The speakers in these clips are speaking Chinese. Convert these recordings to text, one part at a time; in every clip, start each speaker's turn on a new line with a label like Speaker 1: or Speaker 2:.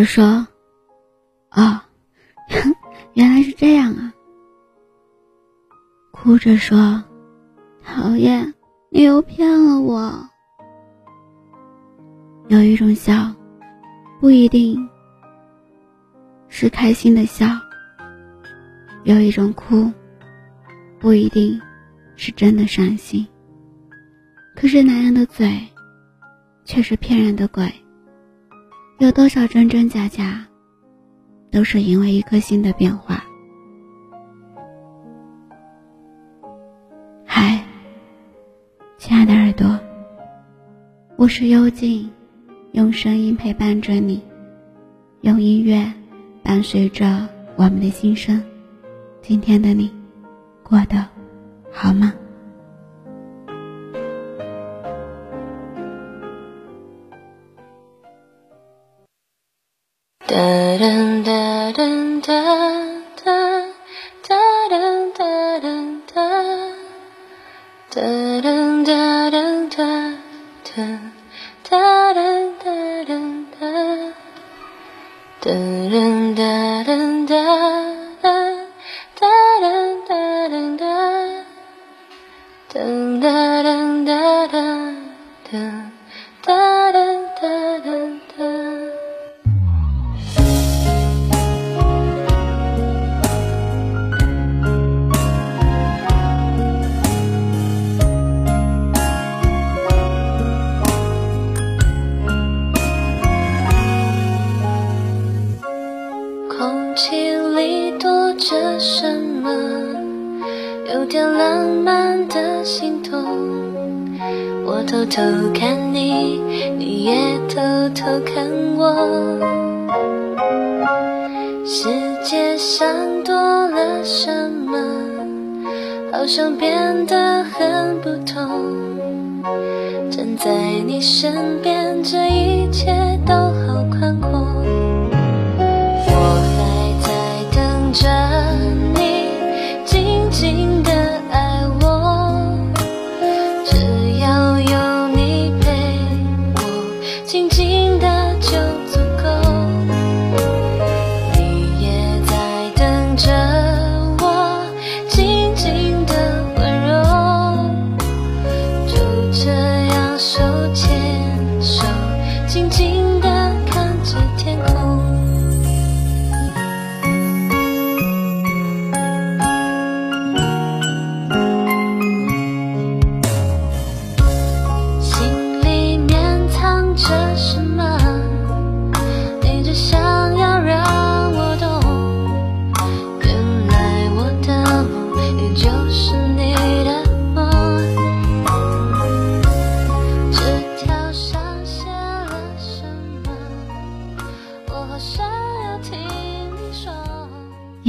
Speaker 1: 笑着说：“哦，原来是这样啊。”哭着说：“讨厌，你又骗了我。”有一种笑，不一定是开心的笑；有一种哭，不一定是真的伤心。可是男人的嘴，却是骗人的鬼。有多少真真假假，都是因为一颗心的变化。嗨，亲爱的耳朵，我是幽静，用声音陪伴着你，用音乐伴随着我们的心声。今天的你，过得好吗？
Speaker 2: 空气里躲着什么？有点浪漫的心动。我偷偷看你，你也偷偷看我。世界上多了什么？好像变得很不同。站在你身边，这一切都好宽阔。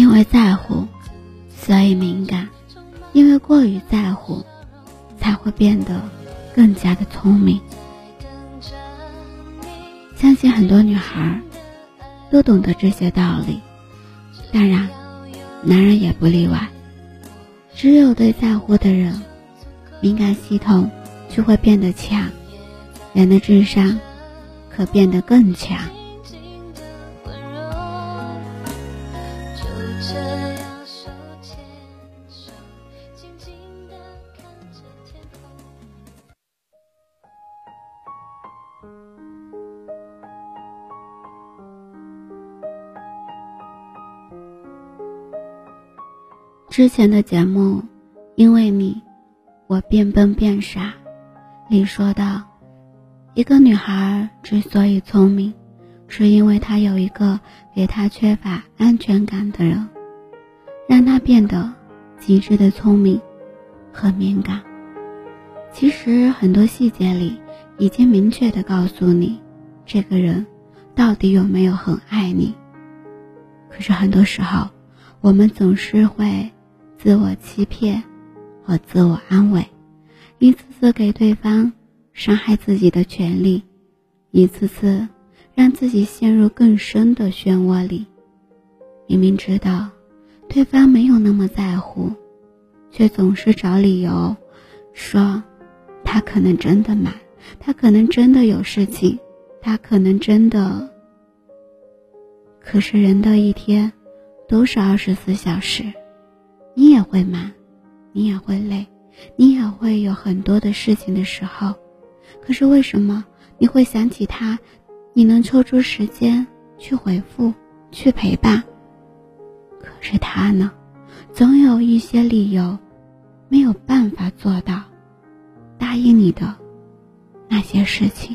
Speaker 1: 因为在乎，所以敏感；因为过于在乎，才会变得更加的聪明。相信很多女孩都懂得这些道理，当然，男人也不例外。只有对在乎的人，敏感系统就会变得强，人的智商可变得更强。之前的节目，因为你，我变笨变傻。里说到，一个女孩之所以聪明，是因为她有一个给她缺乏安全感的人，让她变得极致的聪明和敏感。其实很多细节里已经明确的告诉你，这个人到底有没有很爱你。可是很多时候，我们总是会自我欺骗和自我安慰，一次次给对方伤害自己的权利，一次次让自己陷入更深的漩涡里。明明知道对方没有那么在乎，却总是找理由说他可能真的忙，他可能真的有事情，他可能真的可是人的一天都是二十四小时，你也会忙，你也会累，你也会有很多的事情的时候。可是为什么你会想起他？你能抽出时间去回复、去陪伴？可是他呢？总有一些理由，没有办法做到答应你的那些事情。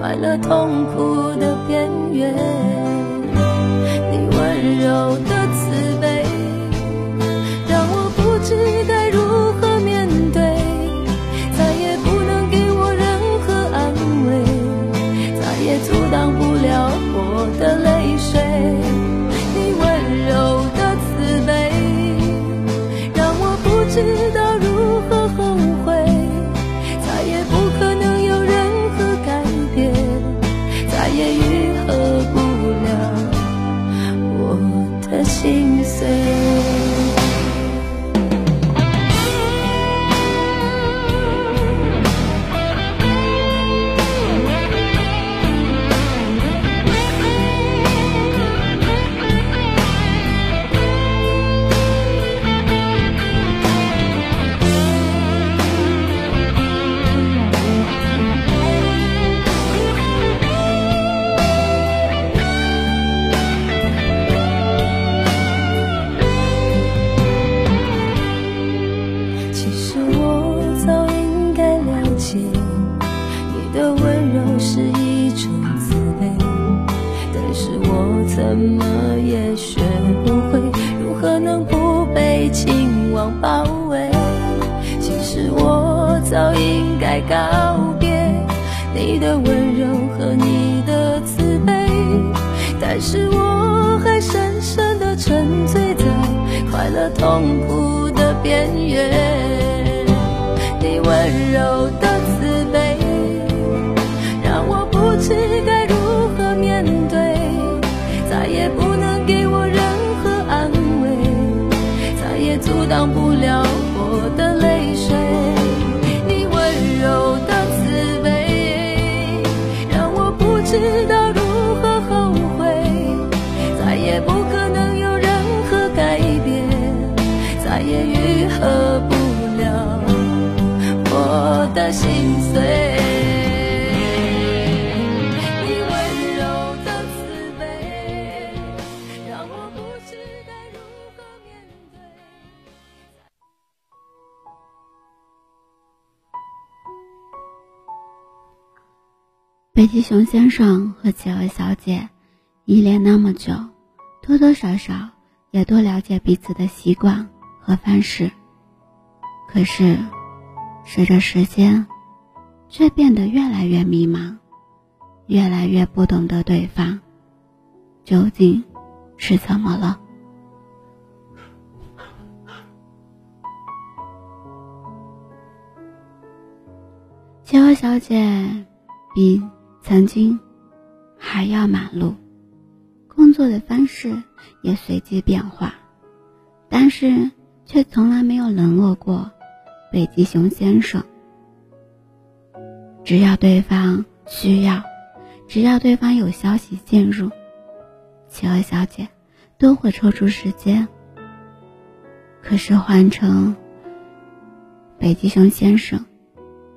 Speaker 3: 快乐痛苦的边缘。你温柔的是我还深深的沉醉在快乐痛苦的边缘。你温柔的心碎。
Speaker 1: 北极熊先生和企鹅小姐依恋那么久，多多少少也多了解彼此的习惯和方式。可是，随着时间，却变得越来越迷茫，越来越不懂得对方究竟是怎么了。企鹅小姐比。曾经还要忙碌，工作的方式也随机变化，但是却从来没有冷落过北极熊先生。只要对方需要，只要对方有消息进入，企鹅小姐都会抽出时间。可是换成北极熊先生，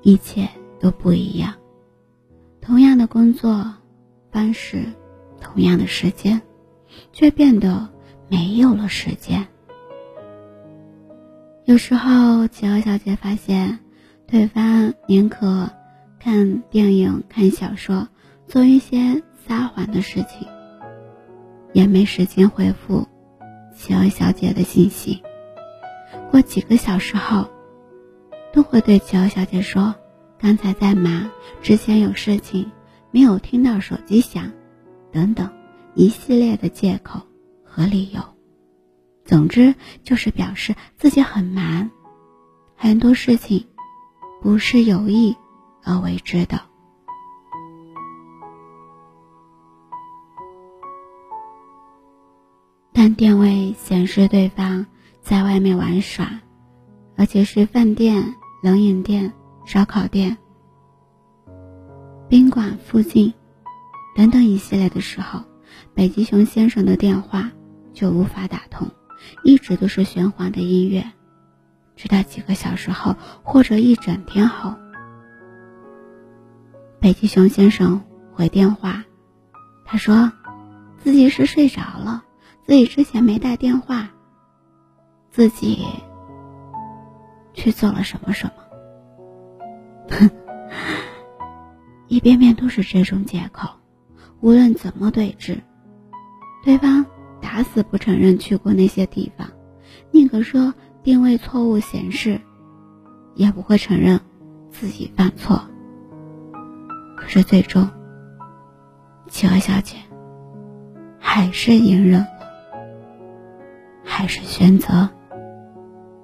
Speaker 1: 一切。都不一样。同样的工作方式，同样的时间，却变得没有了时间。有时候，企鹅小姐发现，对方宁可看电影、看小说，做一些撒谎的事情，也没时间回复企鹅小姐的信息。过几个小时后，都会对企鹅小姐说：“刚才在忙，之前有事情，没有听到手机响，等等，一系列的借口和理由。”总之就是表示自己很忙，很多事情不是有意而为之的。但电位显示对方在外面玩耍，而且是饭店、冷饮店、烧烤店、宾馆附近等等一系列的时候，北极熊先生的电话就无法打通。一直都是循环的音乐，直到几个小时后，或者一整天后，北极熊先生回电话，他说自己是睡着了，自己之前没带电话，自己去做了什么什么，哼 一遍遍都是这种借口，无论怎么对峙，对方。打死不承认去过那些地方，宁可说定位错误显示，也不会承认自己犯错。可是最终，企鹅小姐还是隐忍了，还是选择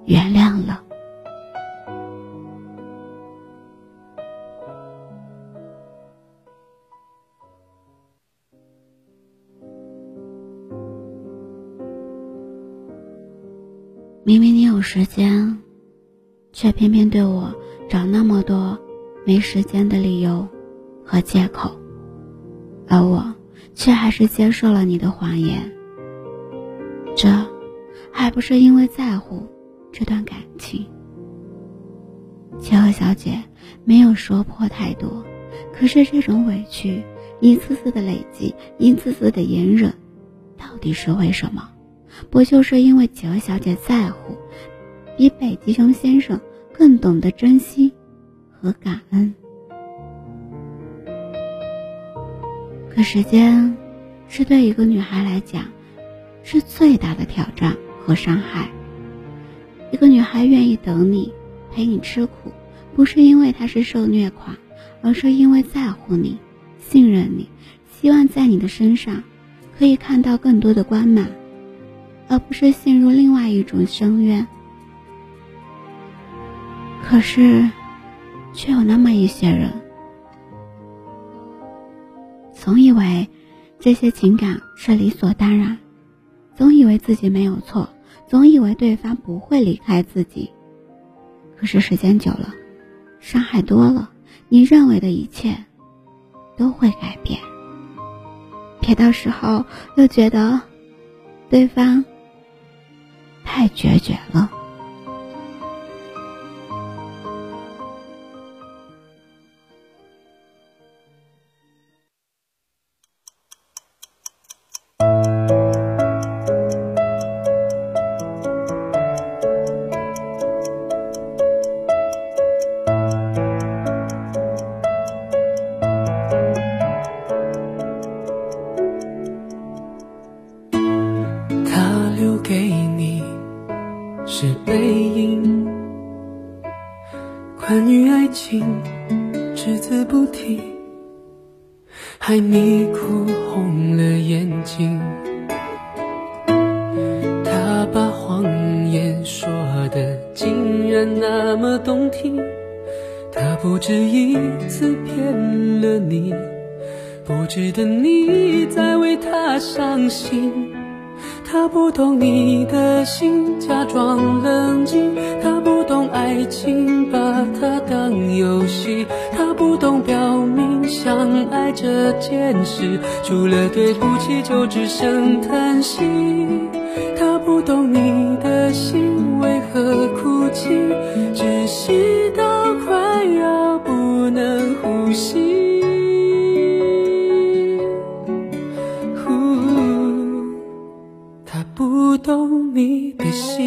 Speaker 1: 原谅了。明明你有时间，却偏偏对我找那么多没时间的理由和借口，而我却还是接受了你的谎言。这还不是因为在乎这段感情？千鹤小姐没有说破太多，可是这种委屈一次次的累积，一次次的隐忍，到底是为什么？不就是因为企鹅小姐在乎，比北极熊先生更懂得珍惜和感恩。可时间，是对一个女孩来讲，是最大的挑战和伤害。一个女孩愿意等你，陪你吃苦，不是因为她是受虐狂，而是因为在乎你，信任你，希望在你的身上可以看到更多的光芒。而不是陷入另外一种深渊。可是，却有那么一些人，总以为这些情感是理所当然，总以为自己没有错，总以为对方不会离开自己。可是时间久了，伤害多了，你认为的一切都会改变。别到时候又觉得对方。太决绝了。
Speaker 4: 听，害你哭红了眼睛。他把谎言说的竟然那么动听，他不止一次骗了你，不值得你再为他伤心。他不懂你的心，假装冷静。他爱情，把它当游戏。他不懂表明相爱这件事，除了对不起就只剩叹息。他不懂你的心为何哭泣，窒息到快要不。能呼吸。他不懂你的心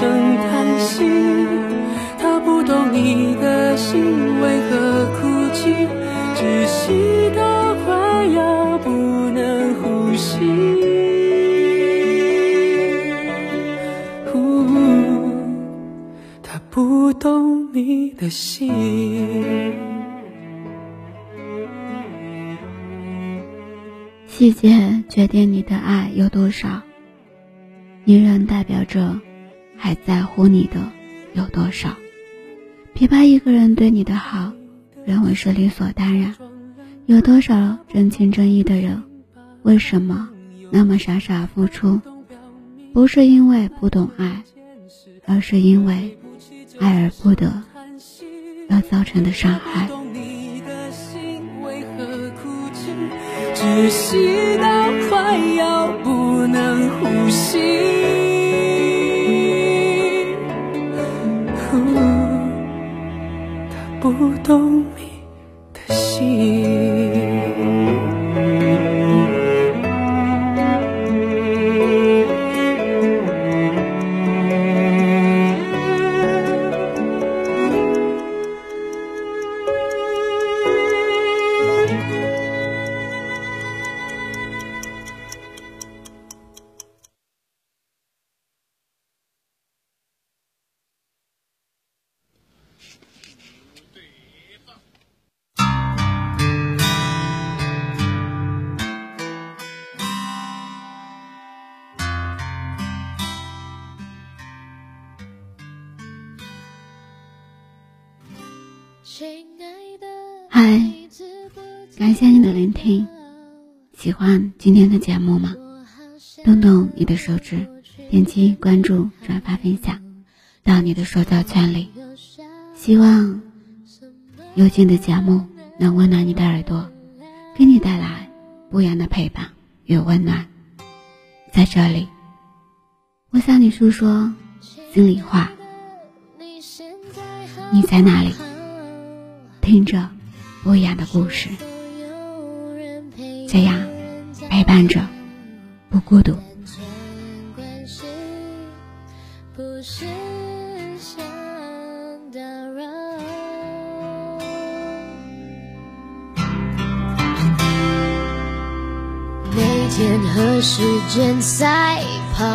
Speaker 4: 心。
Speaker 1: 细节决定你的爱有多少，女人代表着还在乎你的有多少。别把一个人对你的好认为是理所当然。有多少真情真意的人，为什么那么傻傻付出？不是因为不懂爱，而是因为爱而不得而造成的伤害。
Speaker 4: 窒息到快要不能呼吸，他不懂你的心。
Speaker 1: 谢你的聆听，喜欢今天的节目吗？动动你的手指，点击关注、转发、分享到你的社交圈里。希望幽静的节目能温暖你的耳朵，给你带来不一样的陪伴与温暖。在这里，我向你诉说心里话。你在哪里？听着不一样的故事，这样陪伴着不孤独。
Speaker 2: 每天和时间赛跑，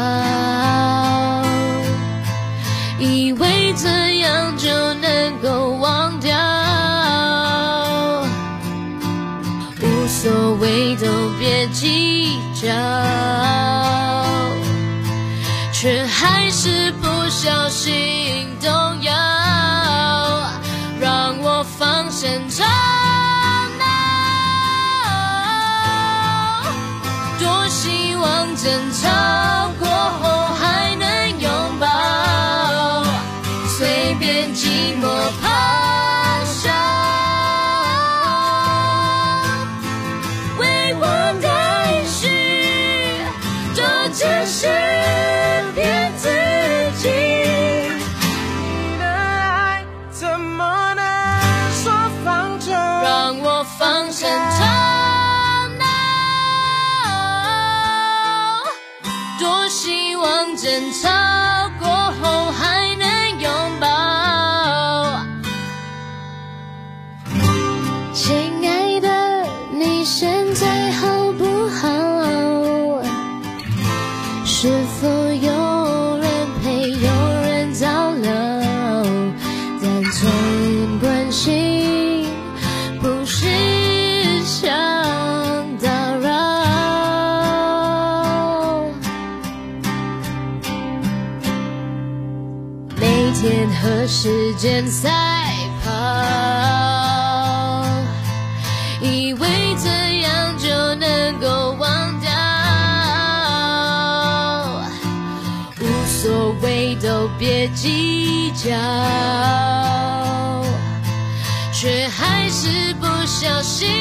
Speaker 2: 所谓都别计较，却还是不小心动摇，让我放声吵闹。多希望争吵生。间赛跑，以为这样就能够忘掉，无所谓都别计较，却还是不小心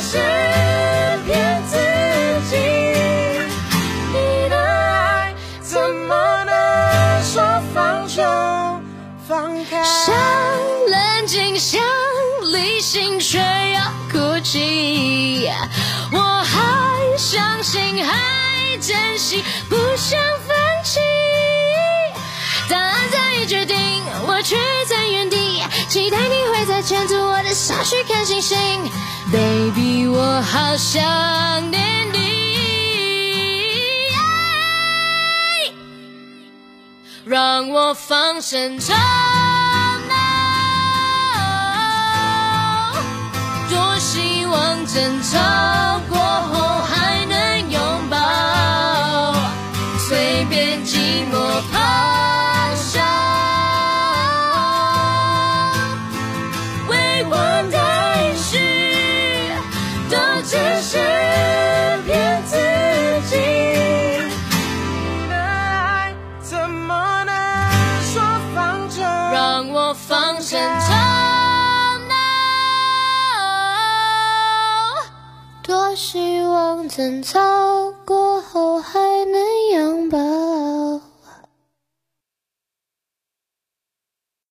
Speaker 2: 是骗自己，你的爱怎么能说放手？放开。想冷静，想理性，却又哭泣。我还相信，还珍惜，不想放弃。答案在于决定，我却在原地。期待你会在牵着我的手去看星星。Baby，我好想念你。让我放声唱吧。多希望争吵多希望争吵过